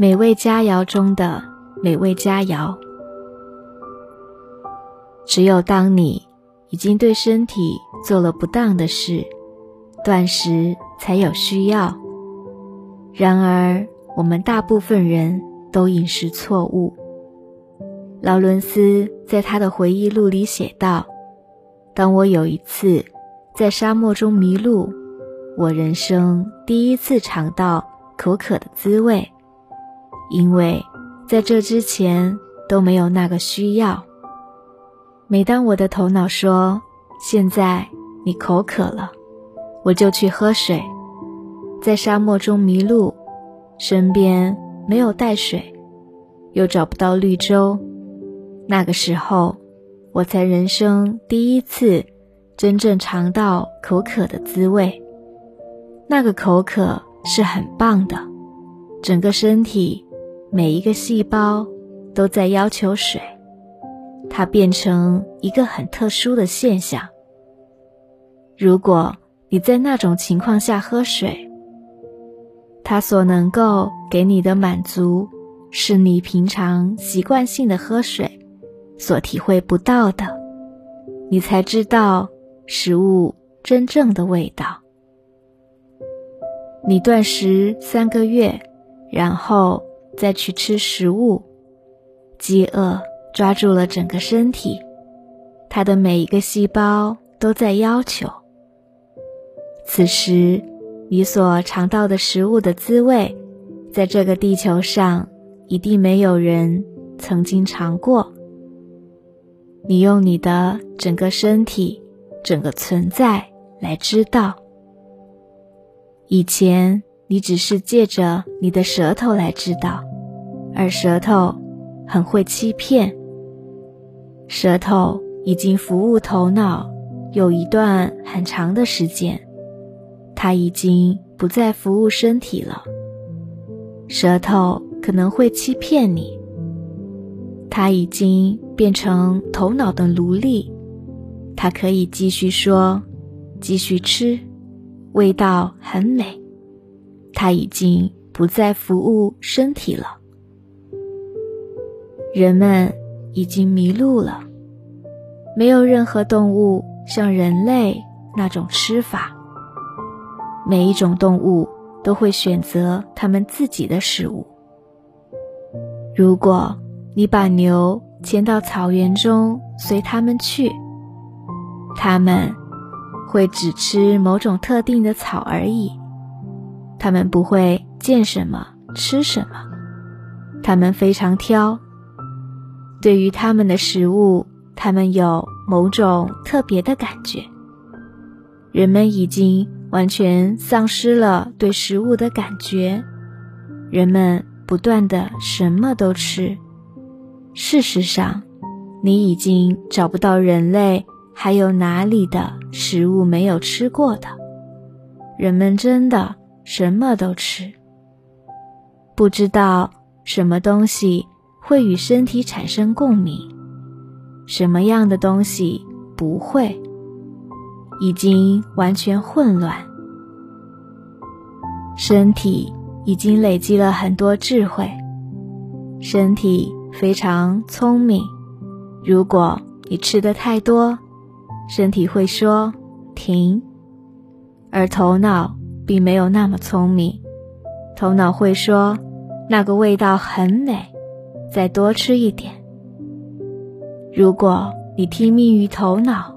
美味佳肴中的美味佳肴。只有当你已经对身体做了不当的事，断食才有需要。然而，我们大部分人都饮食错误。劳伦斯在他的回忆录里写道：“当我有一次在沙漠中迷路，我人生第一次尝到口渴的滋味，因为在这之前都没有那个需要。每当我的头脑说‘现在你口渴了’，我就去喝水。在沙漠中迷路，身边没有带水，又找不到绿洲。”那个时候，我才人生第一次真正尝到口渴的滋味。那个口渴是很棒的，整个身体每一个细胞都在要求水，它变成一个很特殊的现象。如果你在那种情况下喝水，它所能够给你的满足，是你平常习惯性的喝水。所体会不到的，你才知道食物真正的味道。你断食三个月，然后再去吃食物，饥饿抓住了整个身体，它的每一个细胞都在要求。此时，你所尝到的食物的滋味，在这个地球上一定没有人曾经尝过。你用你的整个身体、整个存在来知道。以前你只是借着你的舌头来知道，而舌头很会欺骗。舌头已经服务头脑有一段很长的时间，它已经不再服务身体了。舌头可能会欺骗你，它已经。变成头脑的奴隶，它可以继续说，继续吃，味道很美。他已经不再服务身体了。人们已经迷路了，没有任何动物像人类那种吃法。每一种动物都会选择它们自己的食物。如果你把牛。牵到草原中，随它们去。它们会只吃某种特定的草而已。他们不会见什么吃什么。他们非常挑。对于他们的食物，他们有某种特别的感觉。人们已经完全丧失了对食物的感觉。人们不断的什么都吃。事实上，你已经找不到人类还有哪里的食物没有吃过的。人们真的什么都吃，不知道什么东西会与身体产生共鸣，什么样的东西不会，已经完全混乱。身体已经累积了很多智慧，身体。非常聪明。如果你吃的太多，身体会说停；而头脑并没有那么聪明，头脑会说那个味道很美，再多吃一点。如果你听命于头脑，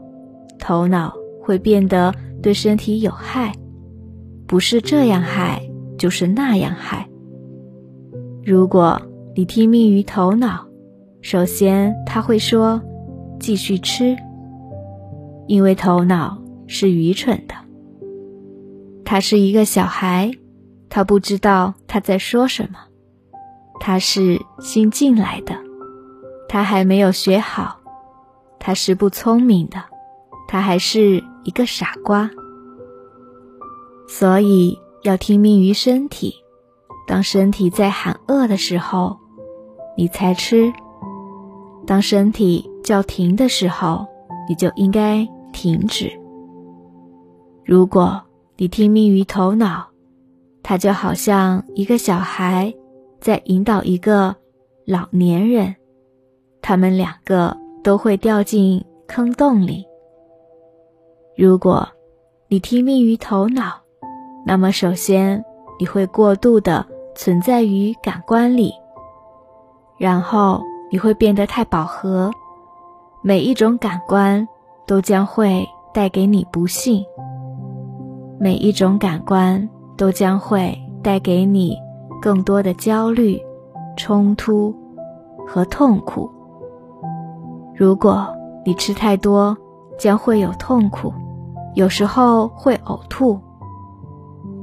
头脑会变得对身体有害，不是这样害，就是那样害。如果。你听命于头脑，首先他会说：“继续吃。”因为头脑是愚蠢的，他是一个小孩，他不知道他在说什么，他是新进来的，他还没有学好，他是不聪明的，他还是一个傻瓜。所以要听命于身体，当身体在喊饿的时候。你才吃。当身体叫停的时候，你就应该停止。如果你听命于头脑，它就好像一个小孩在引导一个老年人，他们两个都会掉进坑洞里。如果你听命于头脑，那么首先你会过度的存在于感官里，然后你会变得太饱和，每一种感官都将会带给你不幸，每一种感官都将会带给你更多的焦虑、冲突和痛苦。如果你吃太多，将会有痛苦。有时候会呕吐，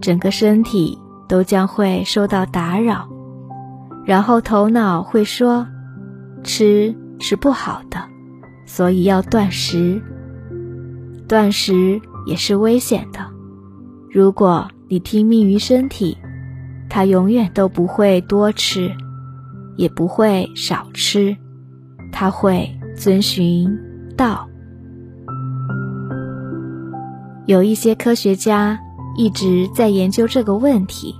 整个身体都将会受到打扰，然后头脑会说：“吃是不好的，所以要断食。断食也是危险的。如果你听命于身体，它永远都不会多吃，也不会少吃，它会遵循道。”有一些科学家一直在研究这个问题，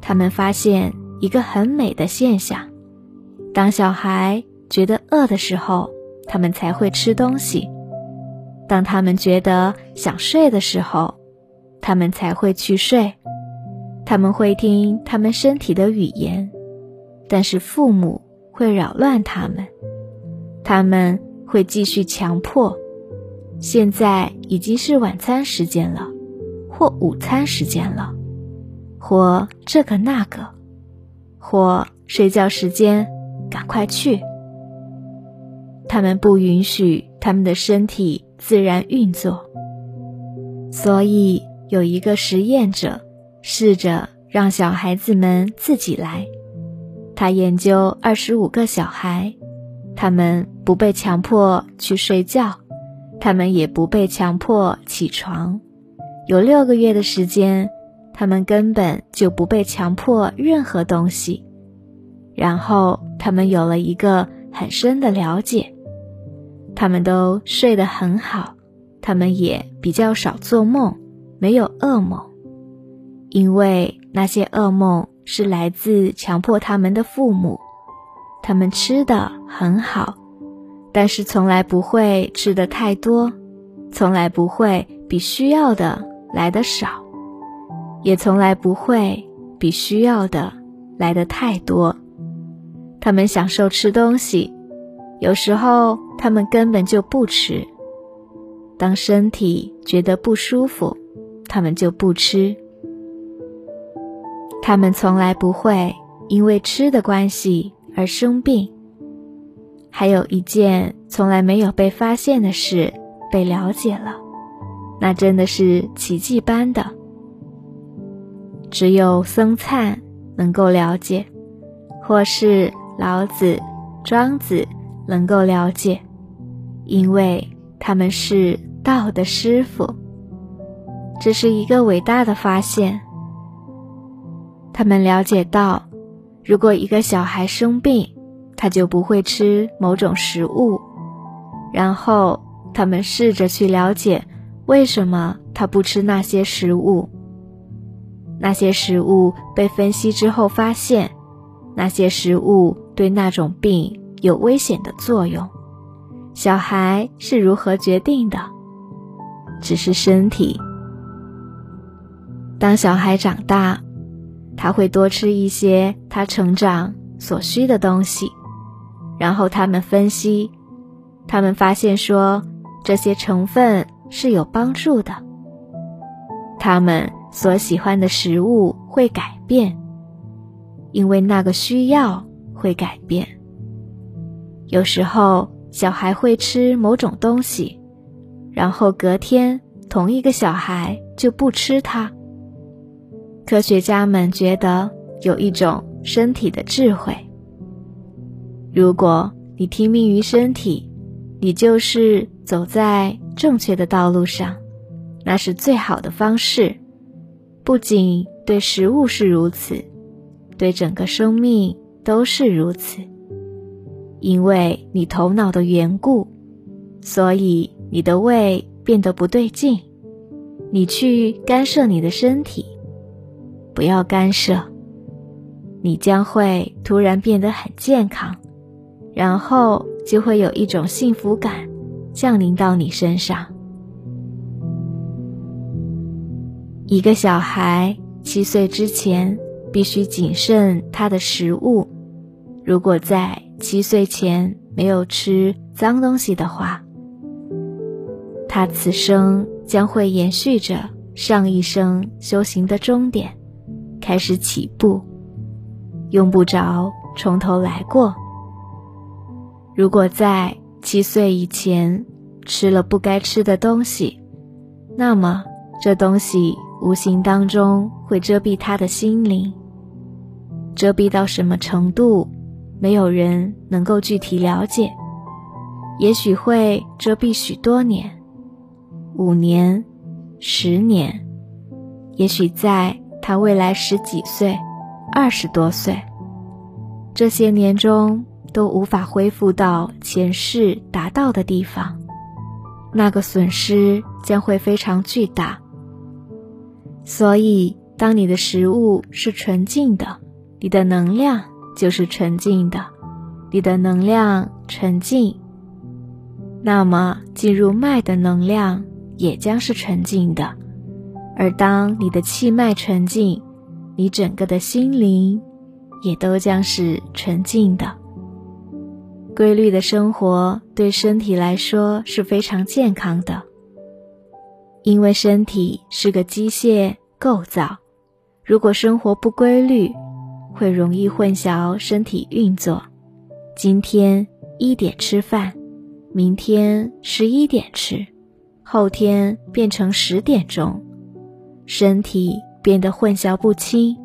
他们发现一个很美的现象：当小孩觉得饿的时候，他们才会吃东西；当他们觉得想睡的时候，他们才会去睡。他们会听他们身体的语言，但是父母会扰乱他们，他们会继续强迫。现在已经是晚餐时间了，或午餐时间了，或这个那个，或睡觉时间，赶快去。他们不允许他们的身体自然运作，所以有一个实验者试着让小孩子们自己来。他研究二十五个小孩，他们不被强迫去睡觉。他们也不被强迫起床，有六个月的时间，他们根本就不被强迫任何东西。然后他们有了一个很深的了解，他们都睡得很好，他们也比较少做梦，没有噩梦，因为那些噩梦是来自强迫他们的父母。他们吃的很好。但是从来不会吃的太多，从来不会比需要的来的少，也从来不会比需要的来的太多。他们享受吃东西，有时候他们根本就不吃。当身体觉得不舒服，他们就不吃。他们从来不会因为吃的关系而生病。还有一件从来没有被发现的事被了解了，那真的是奇迹般的。只有僧璨能够了解，或是老子、庄子能够了解，因为他们是道的师傅。这是一个伟大的发现。他们了解到，如果一个小孩生病，他就不会吃某种食物，然后他们试着去了解为什么他不吃那些食物。那些食物被分析之后发现，那些食物对那种病有危险的作用。小孩是如何决定的？只是身体。当小孩长大，他会多吃一些他成长所需的东西。然后他们分析，他们发现说这些成分是有帮助的。他们所喜欢的食物会改变，因为那个需要会改变。有时候小孩会吃某种东西，然后隔天同一个小孩就不吃它。科学家们觉得有一种身体的智慧。如果你听命于身体，你就是走在正确的道路上，那是最好的方式。不仅对食物是如此，对整个生命都是如此。因为你头脑的缘故，所以你的胃变得不对劲。你去干涉你的身体，不要干涉。你将会突然变得很健康，然后就会有一种幸福感降临到你身上。一个小孩七岁之前必须谨慎他的食物，如果在七岁前没有吃脏东西的话，他此生将会延续着上一生修行的终点，开始起步，用不着从头来过。如果在七岁以前吃了不该吃的东西，那么这东西。无形当中会遮蔽他的心灵，遮蔽到什么程度，没有人能够具体了解。也许会遮蔽许多年，五年、十年，也许在他未来十几岁、二十多岁，这些年中都无法恢复到前世达到的地方，那个损失将会非常巨大。所以，当你的食物是纯净的，你的能量就是纯净的。你的能量纯净，那么进入脉的能量也将是纯净的。而当你的气脉纯净，你整个的心灵也都将是纯净的。规律的生活对身体来说是非常健康的。因为身体是个机械构造，如果生活不规律，会容易混淆身体运作。今天一点吃饭，明天十一点吃，后天变成十点钟，身体变得混淆不清。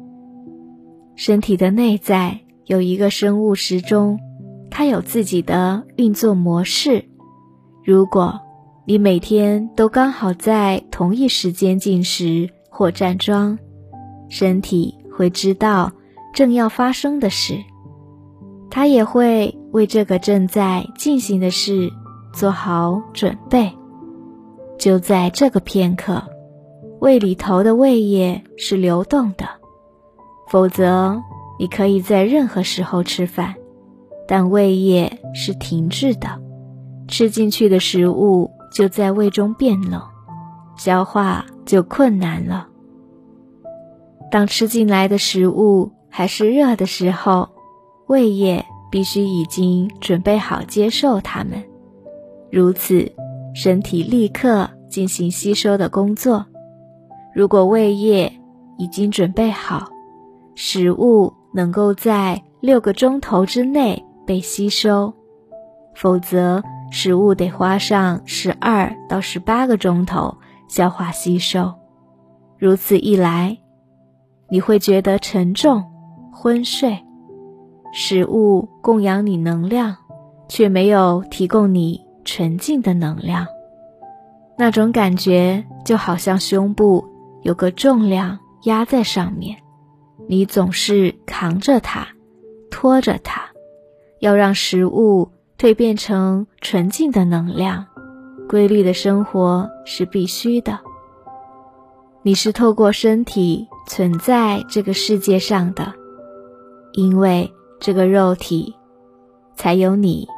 身体的内在有一个生物时钟，它有自己的运作模式。如果你每天都刚好在同一时间进食或站桩，身体会知道正要发生的事，它也会为这个正在进行的事做好准备。就在这个片刻，胃里头的胃液是流动的，否则你可以在任何时候吃饭，但胃液是停滞的，吃进去的食物。就在胃中变冷，消化就困难了。当吃进来的食物还是热的时候，胃液必须已经准备好接受它们，如此身体立刻进行吸收的工作。如果胃液已经准备好，食物能够在六个钟头之内被吸收，否则。食物得花上十二到十八个钟头消化吸收，如此一来，你会觉得沉重、昏睡。食物供养你能量，却没有提供你纯净的能量。那种感觉就好像胸部有个重量压在上面，你总是扛着它，拖着它，要让食物。蜕变成纯净的能量，规律的生活是必须的。你是透过身体存在这个世界上的，因为这个肉体才有你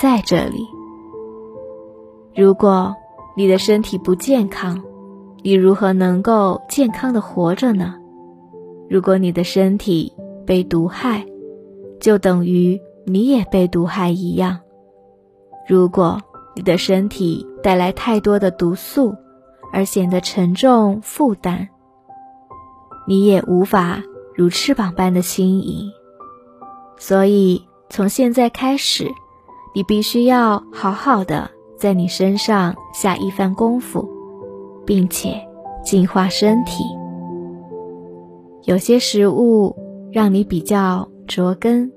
在这里。如果你的身体不健康，你如何能够健康的活着呢？如果你的身体被毒害，就等于你也被毒害一样。如果你的身体带来太多的毒素，而显得沉重负担，你也无法如翅膀般的轻盈。所以，从现在开始，你必须要好好的在你身上下一番功夫，并且净化身体。有些食物让你比较着根，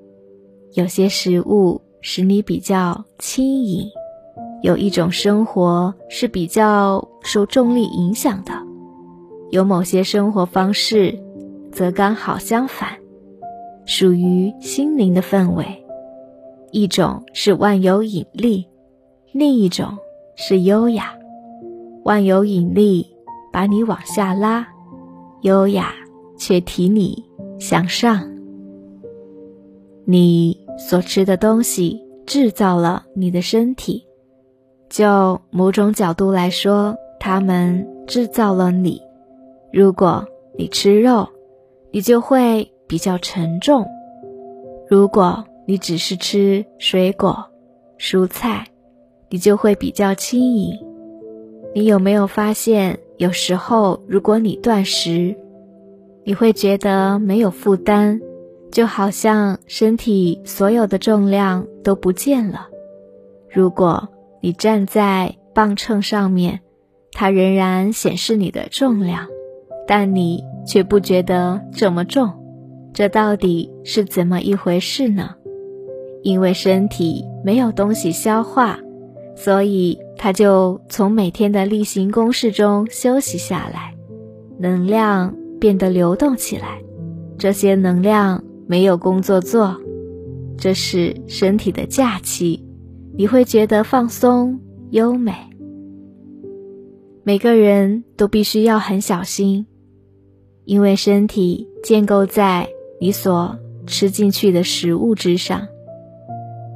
有些食物。使你比较轻盈，有一种生活是比较受重力影响的，有某些生活方式则刚好相反，属于心灵的氛围。一种是万有引力，另一种是优雅。万有引力把你往下拉，优雅却提你向上。你所吃的东西制造了你的身体，就某种角度来说，它们制造了你。如果你吃肉，你就会比较沉重；如果你只是吃水果、蔬菜，你就会比较轻盈。你有没有发现，有时候如果你断食，你会觉得没有负担，就好像身体所有的重量都不见了。如果你站在磅秤上面，它仍然显示你的重量，但你却不觉得这么重。这到底是怎么一回事呢？因为身体没有东西消化。所以，他就从每天的例行公事中休息下来，能量变得流动起来。这些能量没有工作做，这是身体的假期，你会觉得放松优美。每个人都必须要很小心，因为身体建构在你所吃进去的食物之上，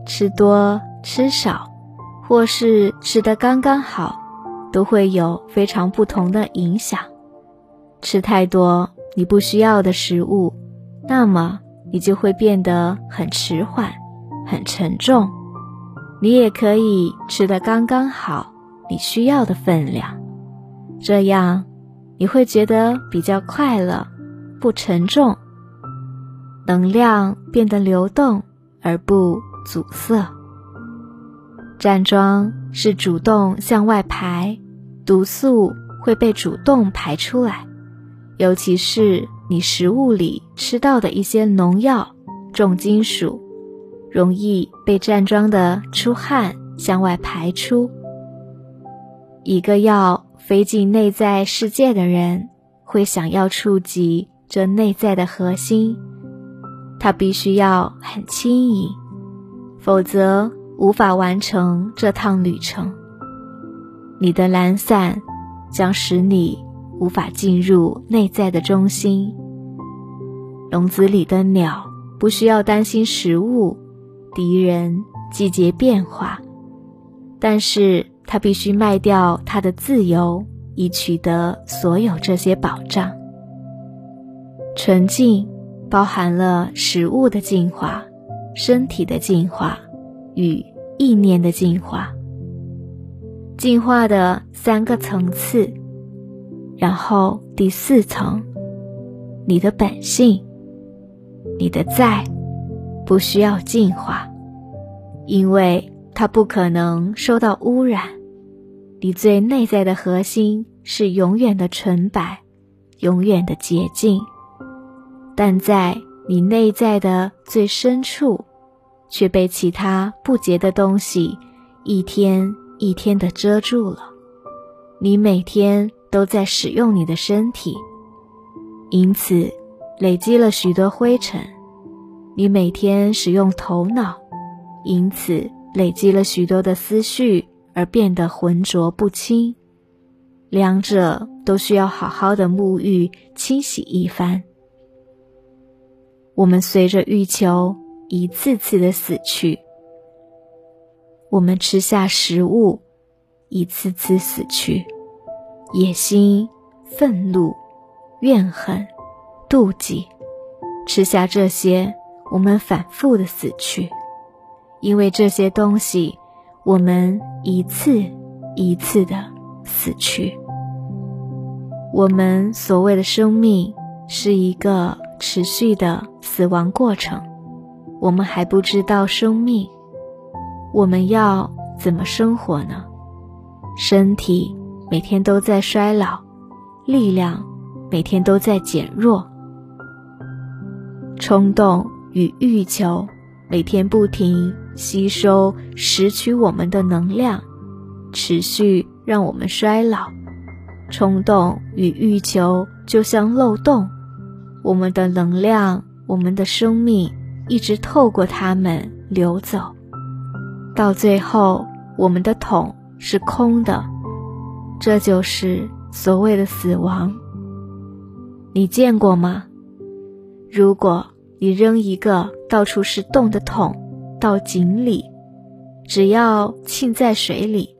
吃多吃少。或是吃的刚刚好，都会有非常不同的影响。吃太多你不需要的食物，那么你就会变得很迟缓、很沉重。你也可以吃的刚刚好，你需要的分量，这样你会觉得比较快乐，不沉重，能量变得流动而不阻塞。站桩是主动向外排，毒素会被主动排出来，尤其是你食物里吃到的一些农药、重金属，容易被站桩的出汗向外排出。一个要飞进内在世界的人，会想要触及这内在的核心，他必须要很轻盈，否则。无法完成这趟旅程，你的懒散将使你无法进入内在的中心。笼子里的鸟不需要担心食物、敌人、季节变化，但是它必须卖掉它的自由，以取得所有这些保障。纯净包含了食物的进化，身体的进化。与意念的进化，进化的三个层次，然后第四层，你的本性，你的在，不需要进化，因为它不可能受到污染。你最内在的核心是永远的纯白，永远的洁净，但在你内在的最深处。却被其他不洁的东西一天一天的遮住了。你每天都在使用你的身体，因此累积了许多灰尘；你每天使用头脑，因此累积了许多的思绪而变得浑浊不清。两者都需要好好的沐浴清洗一番。我们随着欲求。一次次的死去，我们吃下食物，一次次死去，野心、愤怒、怨恨、妒忌，吃下这些，我们反复的死去，因为这些东西，我们一次一次的死去。我们所谓的生命是一个持续的死亡过程。我们还不知道生命，我们要怎么生活呢？身体每天都在衰老，力量每天都在减弱，冲动与欲求每天不停吸收、拾取我们的能量，持续让我们衰老。冲动与欲求就像漏洞，我们的能量，我们的生命。一直透过它们流走，到最后，我们的桶是空的。这就是所谓的死亡。你见过吗？如果你扔一个到处是洞的桶到井里，只要浸在水里，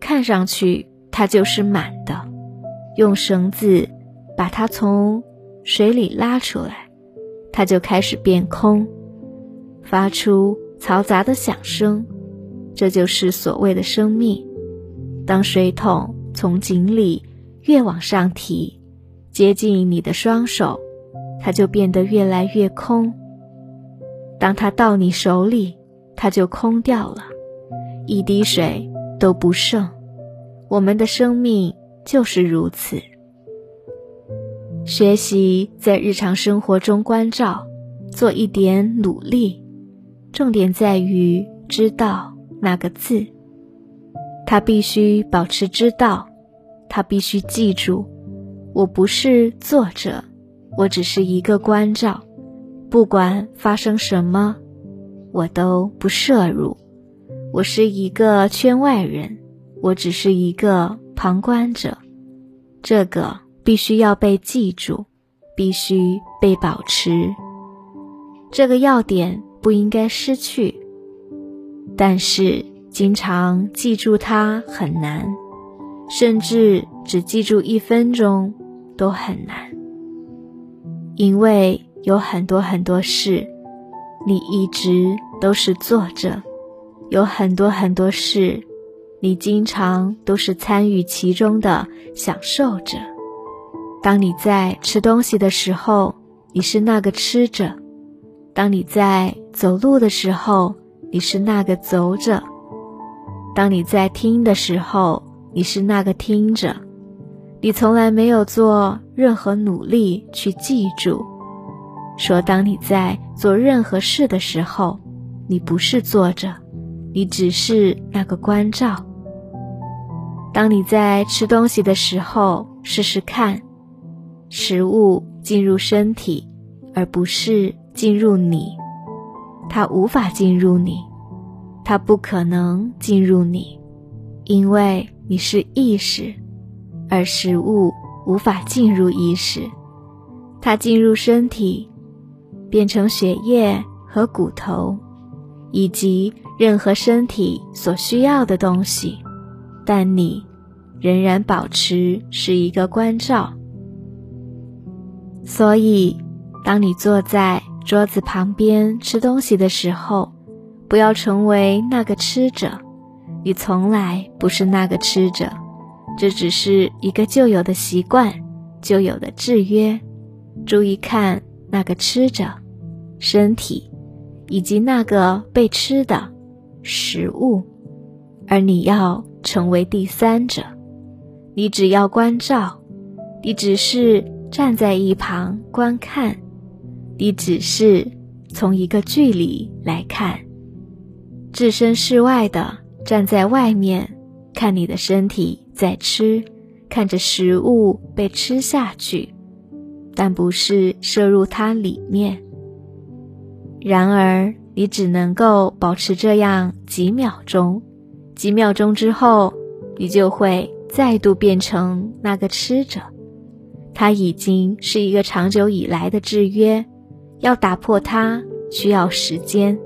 看上去它就是满的。用绳子把它从水里拉出来，它就开始变空，发出嘈杂的响声。这就是所谓的生命。当水桶从井里越往上提，接近你的双手，它就变得越来越空。当它到你手里，它就空掉了，一滴水都不剩。我们的生命就是如此。学习在日常生活中关照，做一点努力，重点在于知道那个字。他必须保持知道，他必须记住，我不是作者，我只是一个关照。不管发生什么，我都不摄入。我是一个圈外人，我只是一个旁观者。这个必须要被记住，必须被保持。这个要点不应该失去，但是经常记住它很难，甚至只记住一分钟都很难，因为。有很多很多事，你一直都是做着；有很多很多事，你经常都是参与其中的，享受着。当你在吃东西的时候，你是那个吃着；当你在走路的时候，你是那个走着；当你在听的时候，你是那个听着。你从来没有做任何努力去记住。说：“当你在做任何事的时候，你不是坐着，你只是那个关照。当你在吃东西的时候，试试看，食物进入身体，而不是进入你。它无法进入你，它不可能进入你，因为你是意识，而食物无法进入意识，它进入身体。”变成血液和骨头，以及任何身体所需要的东西，但你仍然保持是一个关照。所以，当你坐在桌子旁边吃东西的时候，不要成为那个吃者。你从来不是那个吃者，这只是一个旧有的习惯、旧有的制约。注意看那个吃者。身体，以及那个被吃的食物，而你要成为第三者。你只要关照，你只是站在一旁观看，你只是从一个距离来看，置身事外的站在外面看你的身体在吃，看着食物被吃下去，但不是摄入它里面。然而，你只能够保持这样几秒钟，几秒钟之后，你就会再度变成那个吃者。它已经是一个长久以来的制约，要打破它需要时间。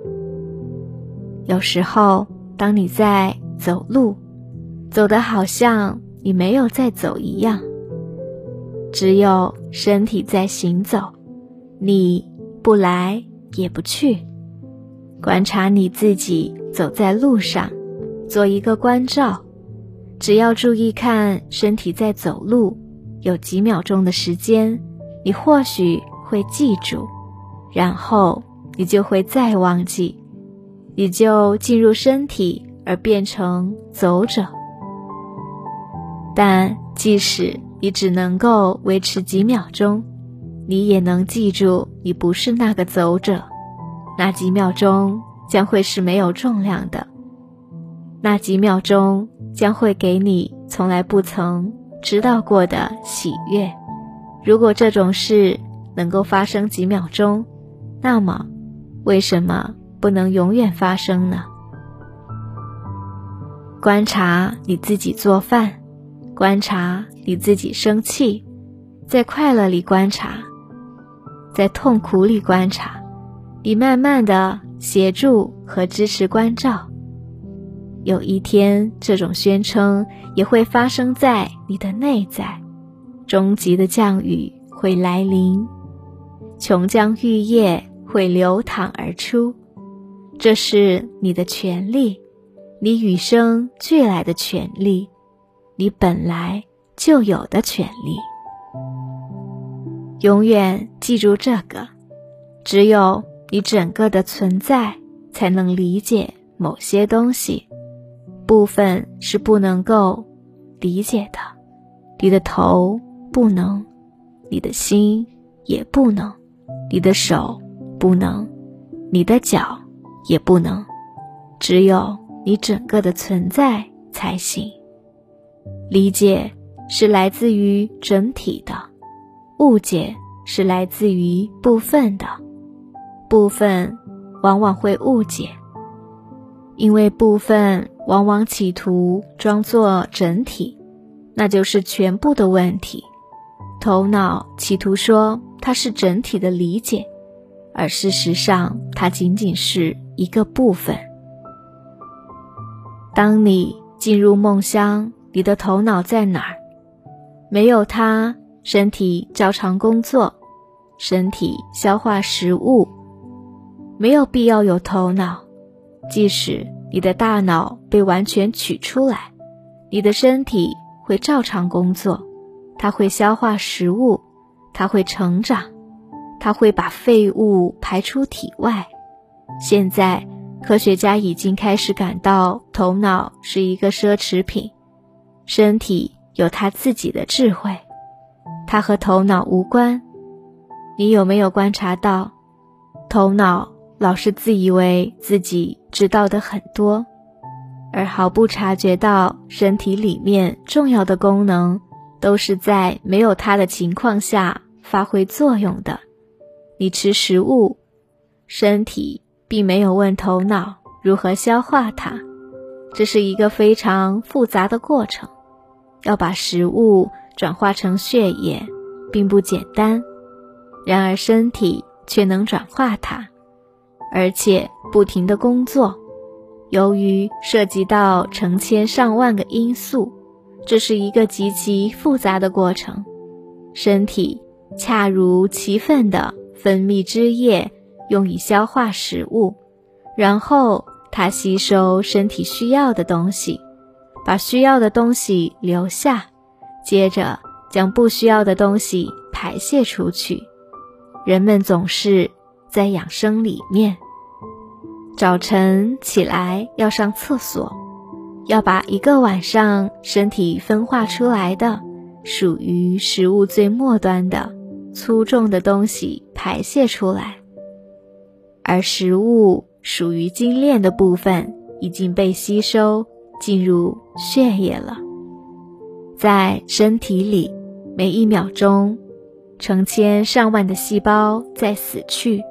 有时候，当你在走路，走的好像你没有在走一样，只有身体在行走，你不来。也不去观察你自己走在路上，做一个关照。只要注意看身体在走路，有几秒钟的时间，你或许会记住，然后你就会再忘记，你就进入身体而变成走者。但即使你只能够维持几秒钟。你也能记住，你不是那个走者。那几秒钟将会是没有重量的，那几秒钟将会给你从来不曾知道过的喜悦。如果这种事能够发生几秒钟，那么为什么不能永远发生呢？观察你自己做饭，观察你自己生气，在快乐里观察。在痛苦里观察，你慢慢的协助和支持关照。有一天，这种宣称也会发生在你的内在，终极的降雨会来临，琼浆玉液会流淌而出，这是你的权利，你与生俱来的权利，你本来就有的权利。永远记住这个，只有你整个的存在，才能理解某些东西。部分是不能够理解的，你的头不能，你的心也不能，你的手不能，你的脚也不能，只有你整个的存在才行。理解是来自于整体的，误解是来自于部分的，部分往往会误解，因为部分。往往企图装作整体，那就是全部的问题。头脑企图说它是整体的理解，而事实上它仅仅是一个部分。当你进入梦乡，你的头脑在哪儿？没有它，身体照常工作，身体消化食物，没有必要有头脑，即使。你的大脑被完全取出来，你的身体会照常工作，它会消化食物，它会成长，它会把废物排出体外。现在，科学家已经开始感到头脑是一个奢侈品，身体有它自己的智慧，它和头脑无关。你有没有观察到，头脑？老是自以为自己知道的很多，而毫不察觉到身体里面重要的功能都是在没有它的情况下发挥作用的。你吃食物，身体并没有问头脑如何消化它，这是一个非常复杂的过程。要把食物转化成血液，并不简单，然而身体却能转化它。而且不停的工作，由于涉及到成千上万个因素，这是一个极其复杂的过程。身体恰如其分的分泌汁液，用以消化食物，然后它吸收身体需要的东西，把需要的东西留下，接着将不需要的东西排泄出去。人们总是在养生里面。早晨起来要上厕所，要把一个晚上身体分化出来的属于食物最末端的粗重的东西排泄出来，而食物属于精炼的部分已经被吸收进入血液了。在身体里，每一秒钟，成千上万的细胞在死去，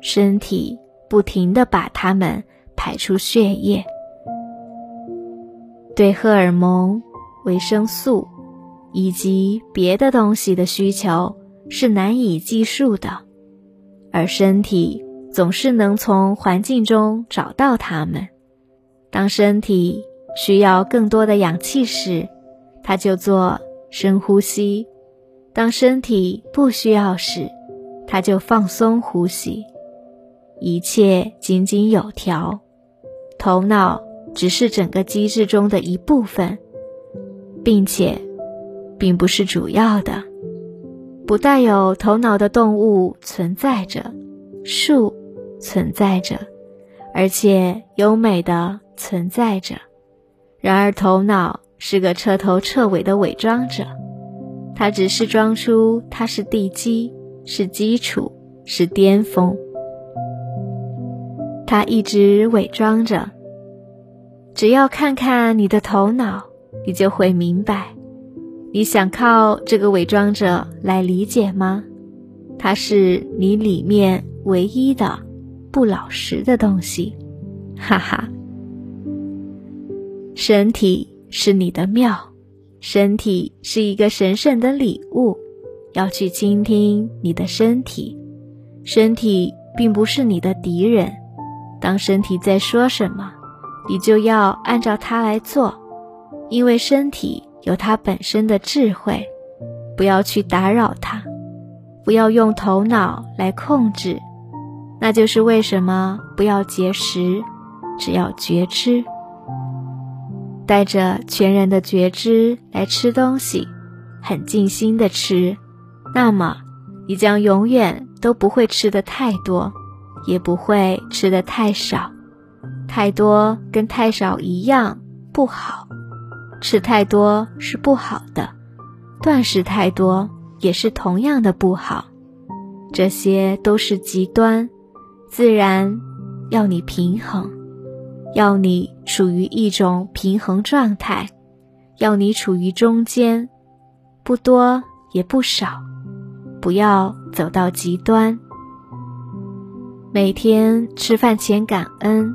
身体。不停地把它们排出血液，对荷尔蒙、维生素以及别的东西的需求是难以计数的，而身体总是能从环境中找到它们。当身体需要更多的氧气时，它就做深呼吸；当身体不需要时，它就放松呼吸。一切井井有条，头脑只是整个机制中的一部分，并且并不是主要的。不带有头脑的动物存在着，树存在着，而且优美的存在着。然而，头脑是个彻头彻尾的伪装者，它只是装出它是地基，是基础，是巅峰。他一直伪装着。只要看看你的头脑，你就会明白。你想靠这个伪装者来理解吗？它是你里面唯一的不老实的东西，哈哈。身体是你的庙，身体是一个神圣的礼物，要去倾听你的身体，身体。并不是你的敌人。当身体在说什么，你就要按照它来做，因为身体有它本身的智慧，不要去打扰它，不要用头脑来控制。那就是为什么不要节食，只要觉知，带着全然的觉知来吃东西，很尽心的吃，那么你将永远都不会吃的太多，也不会吃的太少。太多跟太少一样不好，吃太多是不好的，断食太多也是同样的不好，这些都是极端。自然要你平衡，要你处于一种平衡状态，要你处于中间，不多也不少，不要走到极端。每天吃饭前感恩，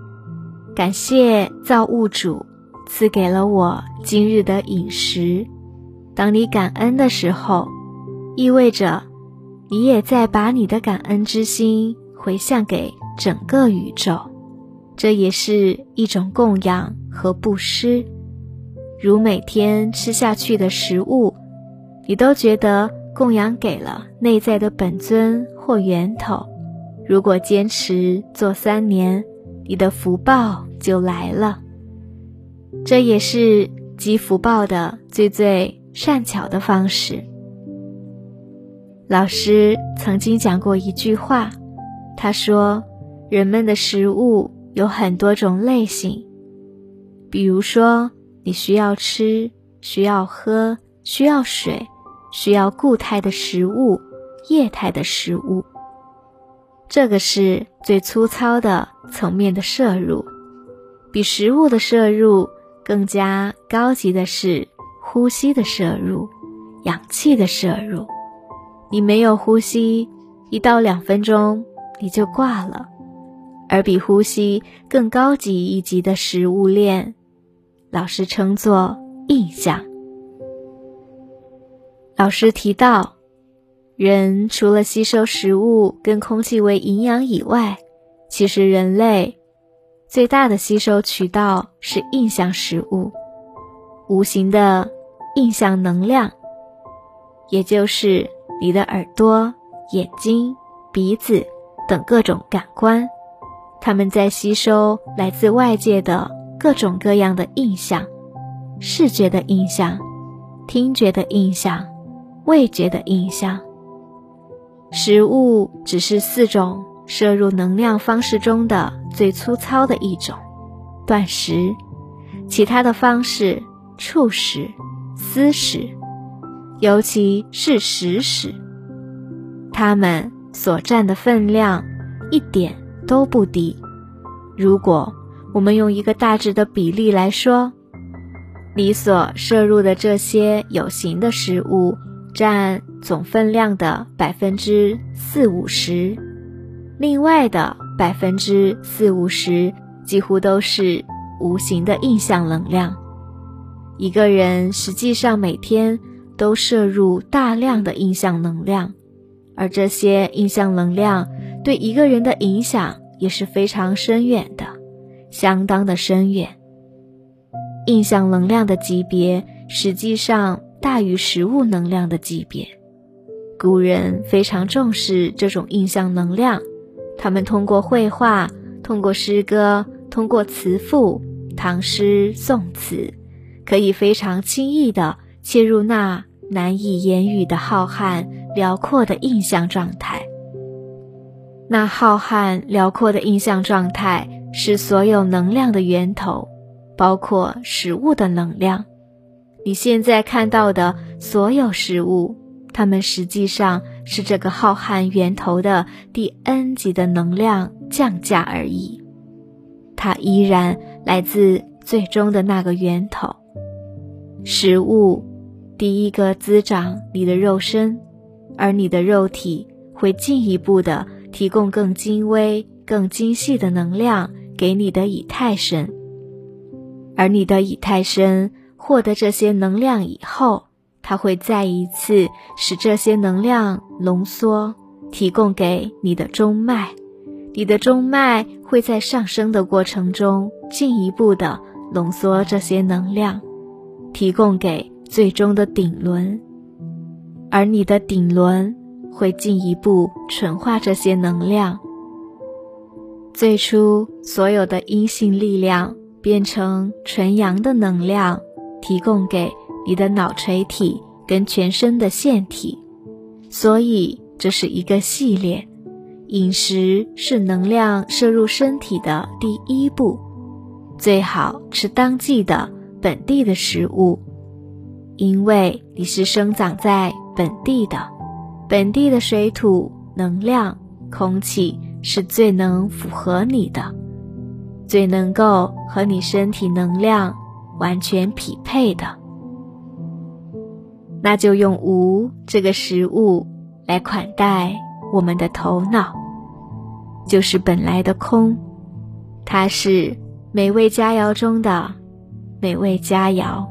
感谢造物主赐给了我今日的饮食。当你感恩的时候，意味着你也在把你的感恩之心。回向给整个宇宙，这也是一种供养和布施。如每天吃下去的食物，你都觉得供养给了内在的本尊或源头。如果坚持做三年，你的福报就来了。这也是积福报的最最善巧的方式。老师曾经讲过一句话。他说：“人们的食物有很多种类型，比如说你需要吃、需要喝、需要水、需要固态的食物、液态的食物。这个是最粗糙的层面的摄入。比食物的摄入更加高级的是呼吸的摄入、氧气的摄入。你没有呼吸，一到两分钟。”你就挂了，而比呼吸更高级一级的食物链，老师称作印象。老师提到，人除了吸收食物跟空气为营养以外，其实人类最大的吸收渠道是印象食物，无形的印象能量，也就是你的耳朵、眼睛、鼻子。等各种感官，他们在吸收来自外界的各种各样的印象：视觉的印象、听觉的印象、味觉的印象。食物只是四种摄入能量方式中的最粗糙的一种，断食。其他的方式，触食、思食，尤其是食食，它们。所占的分量一点都不低。如果我们用一个大致的比例来说，你所摄入的这些有形的食物占总分量的百分之四五十，另外的百分之四五十几乎都是无形的印象能量。一个人实际上每天都摄入大量的印象能量。而这些印象能量对一个人的影响也是非常深远的，相当的深远。印象能量的级别实际上大于食物能量的级别。古人非常重视这种印象能量，他们通过绘画、通过诗歌、通过词赋、唐诗宋词，可以非常轻易地切入那难以言语的浩瀚。辽阔的印象状态，那浩瀚辽阔的印象状态是所有能量的源头，包括食物的能量。你现在看到的所有食物，它们实际上是这个浩瀚源头的第 n 级的能量降价而已。它依然来自最终的那个源头。食物第一个滋长你的肉身。而你的肉体会进一步的提供更精微、更精细的能量给你的以太身，而你的以太身获得这些能量以后，它会再一次使这些能量浓缩，提供给你的中脉，你的中脉会在上升的过程中进一步的浓缩这些能量，提供给最终的顶轮，而你的顶轮会进一步纯化这些能量。最初所有的阴性力量变成纯阳的能量，提供给你的脑垂体跟全身的腺体，所以这是一个系列。饮食是能量摄入身体的第一步，最好吃当季的本地的食物，因为你是生长在本地的，本地的水土、能量、空气是最能符合你的，最能够和你身体能量完全匹配的，那就用无这个食物来款待。我们的头脑就是本来的空，它是美味佳肴中的美味佳肴。